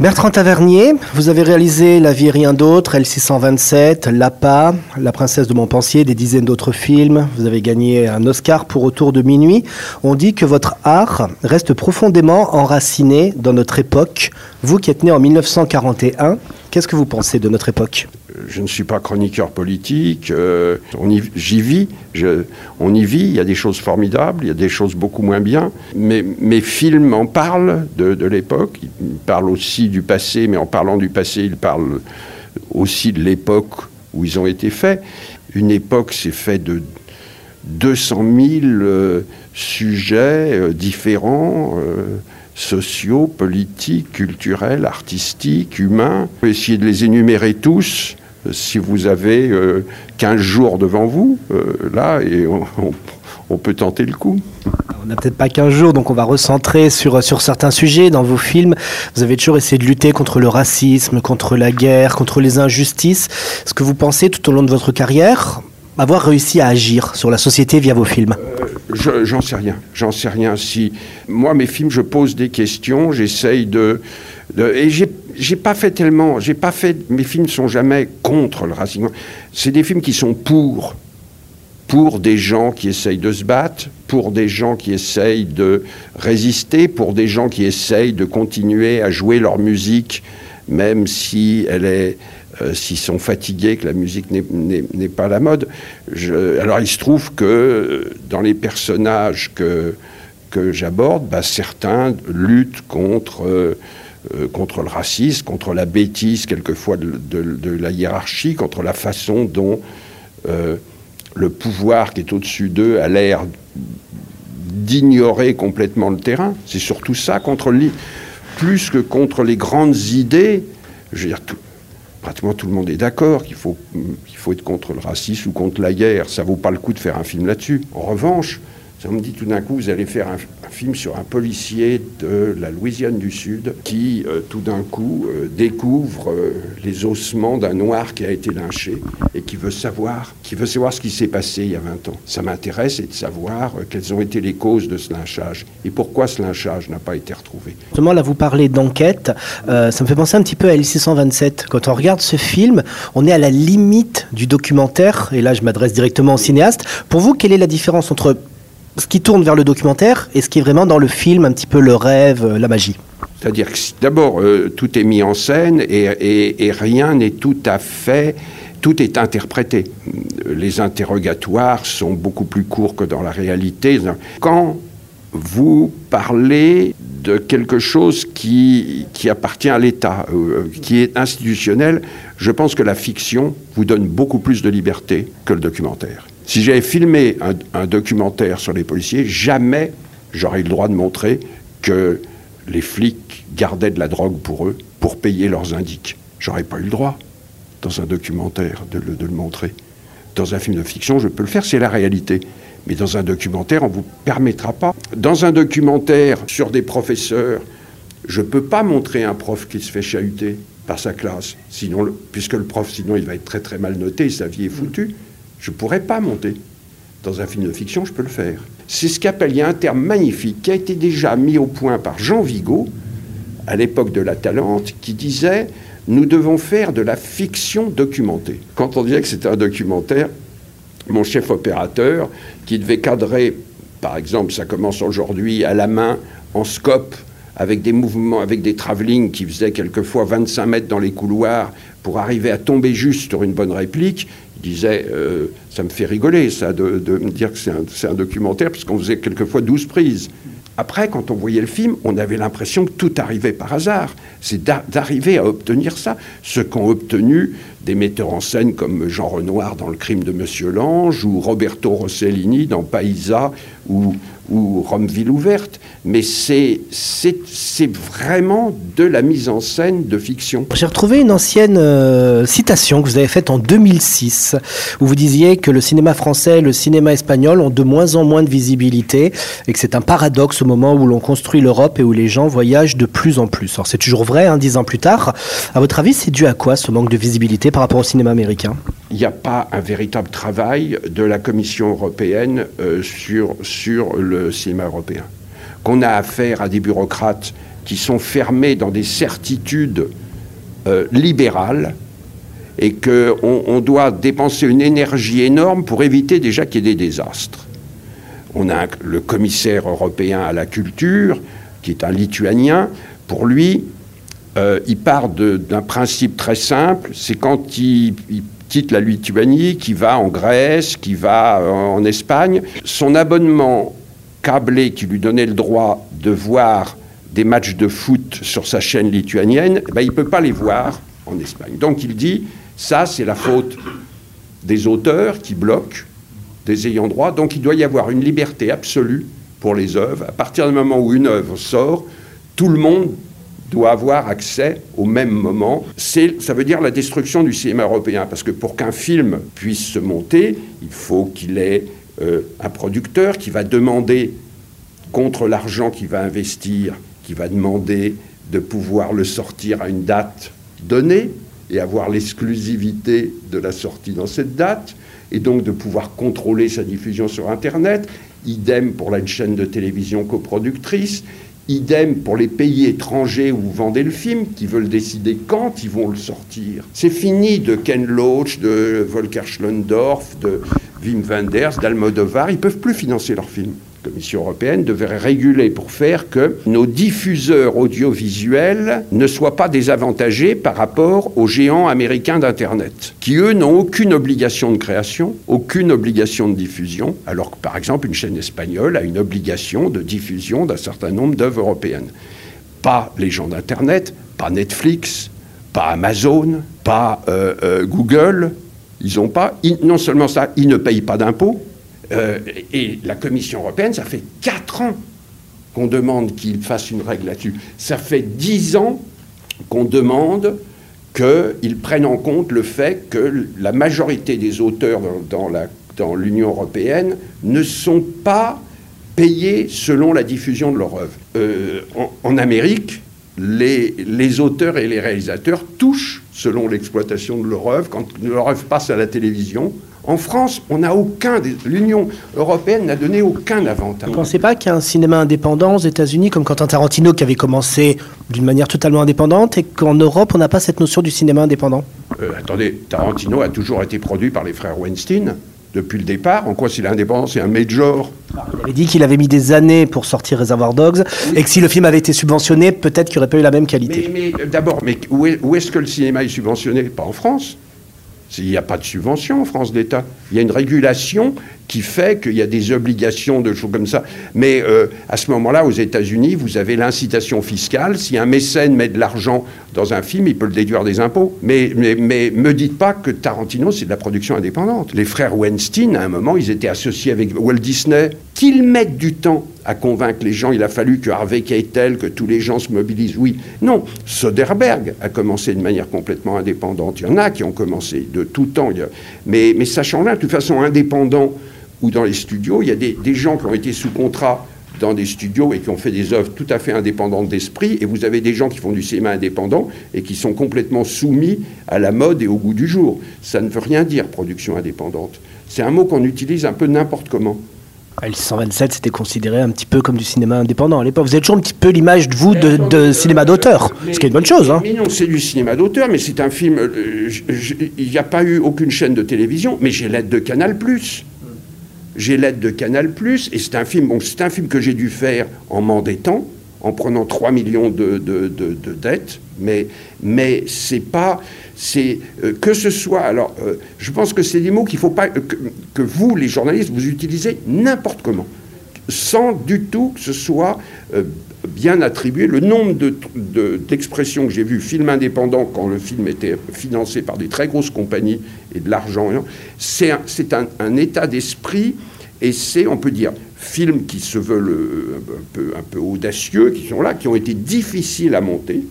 Bertrand Tavernier, vous avez réalisé La vie et rien d'autre, L627, L'APA, La princesse de Montpensier, des dizaines d'autres films. Vous avez gagné un Oscar pour Autour de minuit. On dit que votre art reste profondément enraciné dans notre époque. Vous qui êtes né en 1941, qu'est-ce que vous pensez de notre époque? Je ne suis pas chroniqueur politique, euh, j'y vis, on y vit, il y a des choses formidables, il y a des choses beaucoup moins bien, mais mes films en parlent de, l'époque, ils parlent aussi du passé, mais en parlant du passé, ils parlent aussi de l'époque où ils ont été faits. Une époque, c'est fait de 200 000 euh, sujets euh, différents sociaux, politiques, culturels, artistiques, humains. Essayer de les énumérer tous, si vous avez 15 euh, jours devant vous, euh, là, et on, peut tenter le coup. On n'a peut-être pas 15 jours, donc on va recentrer sur, sur certains sujets. Dans vos films, vous avez toujours essayé de lutter contre le racisme, contre la guerre, contre les injustices. Est-ce que vous pensez tout au long de votre carrière avoir réussi à agir sur la société via vos films? Euh, J'en sais rien. J'en sais rien. Si moi, mes films, je pose des questions, j'essaye de, de, et j'ai pas fait tellement, j'ai pas fait, mes films sont jamais contre le racisme. C'est des films qui sont pour, pour des gens qui essayent de se battre, pour des gens qui essayent de résister, pour des gens qui essayent de continuer à jouer leur musique, même si elle euh, s'ils sont fatigués, que la musique n'est pas la mode. alors il se trouve que dans les personnages que, que j'aborde, bah, certains luttent contre euh, euh, contre le racisme, contre la bêtise quelquefois de, la hiérarchie, contre la façon dont euh, le pouvoir qui est au-dessus d'eux a l'air d'ignorer complètement le terrain. C'est surtout ça, contre plus que contre les grandes idées. Je veux dire, pratiquement tout le monde est d'accord qu'il faut, il faut être contre le racisme ou contre la guerre. Ça vaut pas le coup de faire un film là-dessus. En revanche, ça me dit tout d'un coup, vous allez faire un, film sur un policier de la Louisiane du Sud qui, euh, tout d'un coup, euh, découvre euh, les ossements d'un noir qui a été lynché et qui veut savoir, qui veut savoir ce qui s'est passé il y a 20 ans. Ça m'intéresse et de savoir quelles ont été les causes de ce lynchage et pourquoi ce lynchage n'a pas été retrouvé. Justement, là, vous parlez d'enquête. ça me fait penser un petit peu à L627. Quand on regarde ce film, on est à la limite du documentaire. Et là, je m'adresse directement au cinéaste. Pour vous, quelle est la différence entre ce qui tourne vers le documentaire et ce qui est vraiment dans le film, un petit peu le rêve, euh, la magie C'est-à-dire que d'abord, euh, tout est mis en scène et, rien n'est tout à fait tout est interprété. Les interrogatoires sont beaucoup plus courts que dans la réalité. Quand vous parlez de quelque chose qui, appartient à l'État, euh, qui est institutionnel, je pense que la fiction vous donne beaucoup plus de liberté que le documentaire. Si j'avais filmé un, documentaire sur les policiers, jamais j'aurais eu le droit de montrer que les flics gardaient de la drogue pour eux, pour payer leurs indiques. J'aurais pas eu le droit, dans un documentaire, de le, montrer. Dans un film de fiction, je peux le faire, c'est la réalité. Mais dans un documentaire, on ne vous permettra pas. Dans un documentaire sur des professeurs, je ne peux pas montrer un prof qui se fait chahuter par sa classe, puisque le prof, sinon, il va être très très mal noté, sa vie est foutue. Je ne pourrais pas monter. Dans un film de fiction, je peux le faire. C'est ce qu'appelle, il y a un terme magnifique qui a été déjà mis au point par Jean Vigo, à l'époque de La Talente, qui disait Nous devons faire de la fiction documentée. Quand on disait que c'était un documentaire, mon chef opérateur, qui devait cadrer, par exemple, ça commence aujourd'hui à la main, en scope, avec des mouvements, avec des travelling qui faisaient quelquefois 25 mètres dans les couloirs pour arriver à tomber juste sur une bonne réplique, disait, euh, ça me fait rigoler ça, de, me dire que c'est un, documentaire, puisqu'on faisait quelquefois 12 prises. Après, quand on voyait le film, on avait l'impression que tout arrivait par hasard. C'est d'arriver à obtenir ça. Ce qu'ont obtenu des metteurs en scène comme Jean Renoir dans Le crime de Monsieur Lange, ou Roberto Rossellini dans Paisa, ou, ou Romeville ouverte, mais c'est vraiment de la mise en scène de fiction. J'ai retrouvé une ancienne euh, citation que vous avez faite en 2006, où vous disiez que le cinéma français et le cinéma espagnol ont de moins en moins de visibilité, et que c'est un paradoxe au moment où l'on construit l'Europe et où les gens voyagent de plus en plus. Alors c'est toujours vrai, hein, dix ans plus tard. À votre avis, c'est dû à quoi ce manque de visibilité par rapport au cinéma américain? Il n'y a pas un véritable travail de la Commission européenne euh, sur, sur le cinéma européen. Qu'on a affaire à des bureaucrates qui sont fermés dans des certitudes euh, libérales et qu'on on doit dépenser une énergie énorme pour éviter déjà qu'il y ait des désastres. On a le commissaire européen à la culture, qui est un lituanien. Pour lui, euh, il part d'un principe très simple, c'est quand il, quitte la Lituanie, qu'il va en Grèce, qu'il va en Espagne, son abonnement câblé qui lui donnait le droit de voir des matchs de foot sur sa chaîne lituanienne, eh ben, il ne peut pas les voir en Espagne. Donc il dit, ça c'est la faute des auteurs qui bloquent, des ayants droit, donc il doit y avoir une liberté absolue pour les œuvres. À partir du moment où une œuvre sort, tout le monde doit avoir accès au même moment. Ça veut dire la destruction du cinéma européen, parce que pour qu'un film puisse se monter, il faut qu'il ait euh, un producteur qui va demander, contre l'argent qu'il va investir, qui va demander de pouvoir le sortir à une date donnée et avoir l'exclusivité de la sortie dans cette date, et donc de pouvoir contrôler sa diffusion sur Internet. Idem pour la chaîne de télévision coproductrice. Idem pour les pays étrangers où vous vendez le film, qui veulent décider quand ils vont le sortir. C'est fini de Ken Loach, de Volker Schlondorf, de Wim Wenders, d'Almodovar. Ils peuvent plus financer leurs films. La Commission européenne devrait réguler pour faire que nos diffuseurs audiovisuels ne soient pas désavantagés par rapport aux géants américains d'Internet, qui eux n'ont aucune obligation de création, aucune obligation de diffusion, alors que par exemple une chaîne espagnole a une obligation de diffusion d'un certain nombre d'œuvres européennes. Pas les gens d'Internet, pas Netflix, pas Amazon, pas euh, euh, Google. Ils n'ont pas, non seulement ça, ils ne payent pas d'impôts, euh, et la Commission européenne, ça fait 4 ans qu'on demande qu'il fasse une règle là-dessus. Ça fait 10 ans qu'on demande qu'ils prennent en compte le fait que la majorité des auteurs dans, l'Union européenne ne sont pas payés selon la diffusion de leur œuvre. Euh, en, Amérique, les, les, auteurs et les réalisateurs touchent selon l'exploitation de leur œuvre. Quand leur œuvre passe à la télévision, en France, on n'a aucun. L'Union européenne n'a donné aucun avantage. Vous ne pensez pas qu'il y a un cinéma indépendant aux États-Unis, comme Quentin Tarantino, qui avait commencé d'une manière totalement indépendante, et qu'en Europe, on n'a pas cette notion du cinéma indépendant? Euh, Attendez, Tarantino a toujours été produit par les frères Weinstein depuis le départ. En quoi c'est indépendant C'est un major. Il avait dit qu'il avait mis des années pour sortir Reservoir Dogs et que si le film avait été subventionné, peut-être qu'il n'aurait pas eu la même qualité. Mais, d'abord, mais où est-ce que le cinéma est subventionné? Pas en France. Il n'y a pas de subvention en France d'État. Il y a une régulation qui fait qu'il y a des obligations de choses comme ça. Mais euh, à ce moment-là, aux États-Unis, vous avez l'incitation fiscale. Si un mécène met de l'argent dans un film, il peut le déduire des impôts. Mais, mais, mais me dites pas que Tarantino, c'est de la production indépendante. Les frères Weinstein, à un moment, ils étaient associés avec Walt Disney. Qu'ils mettent du temps à convaincre les gens, il a fallu que Harvey Keitel, que tous les gens se mobilisent. Oui, non. Soderbergh a commencé de manière complètement indépendante. Il y en a qui ont commencé de tout temps. Mais, sachant là, de toute façon, indépendant ou dans les studios, il y a des, gens qui ont été sous contrat dans des studios et qui ont fait des œuvres tout à fait indépendantes d'esprit, et vous avez des gens qui font du cinéma indépendant et qui sont complètement soumis à la mode et au goût du jour. Ça ne veut rien dire, production indépendante. C'est un mot qu'on utilise un peu n'importe comment. Ah, le 127, c'était considéré un petit peu comme du cinéma indépendant à l'époque. Vous êtes toujours un petit peu l'image de vous de, cinéma d'auteur, ce qui est une bonne chose. Hein. Mais non, c'est du cinéma d'auteur, mais c'est un film. Euh, il n'y a pas eu aucune chaîne de télévision, mais j'ai l'aide de Canal j'ai l'aide de Canal+, et c'est un film, bon, c'est un film que j'ai dû faire en m'endettant, en prenant 3 millions de, dettes, mais, mais c'est pas, c'est euh, que ce soit, alors, euh, je pense que c'est des mots qu'il faut pas, que, vous, les journalistes, vous utilisez n'importe comment, sans du tout que ce soit euh, bien attribué. Le nombre d'expressions que j'ai vues, film indépendant, quand le film était financé par des très grosses compagnies et de l'argent, c'est un, un, état d'esprit et c'est, on peut dire, films qui se veulent euh, un peu, audacieux, qui sont là, qui ont été difficiles à monter.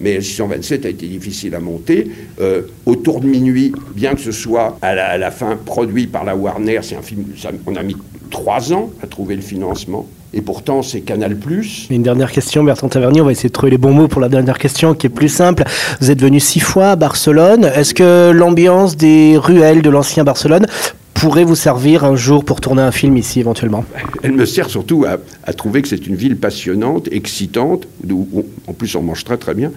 Mais 627 a été difficile à monter. Euh, autour de minuit, bien que ce soit à la, fin produit par la Warner, c'est un film, on a mis trois ans à trouver le financement. Et pourtant, c'est Canal+. Une dernière question, Bertrand Tavernier. On va essayer de trouver les bons mots pour la dernière question, qui est plus simple. Vous êtes venu six fois à Barcelone. Est-ce que l'ambiance des ruelles de l'ancien Barcelone pourrait vous servir un jour pour tourner un film ici éventuellement? Elle me sert surtout à, trouver que c'est une ville passionnante, excitante, où, en plus on mange très très bien,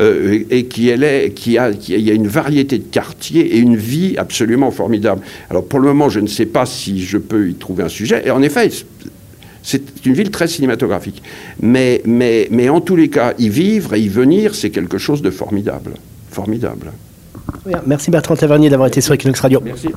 euh, et qui, elle est, qui, a, qui y a une variété de quartiers et une vie absolument formidable. Alors pour le moment, je ne sais pas si je peux y trouver un sujet, et en effet, c'est une ville très cinématographique. Mais, mais, mais en tous les cas, y vivre et y venir, c'est quelque chose de formidable. Formidable. Merci Bertrand Tavernier d'avoir été sur Equinox Radio. Merci.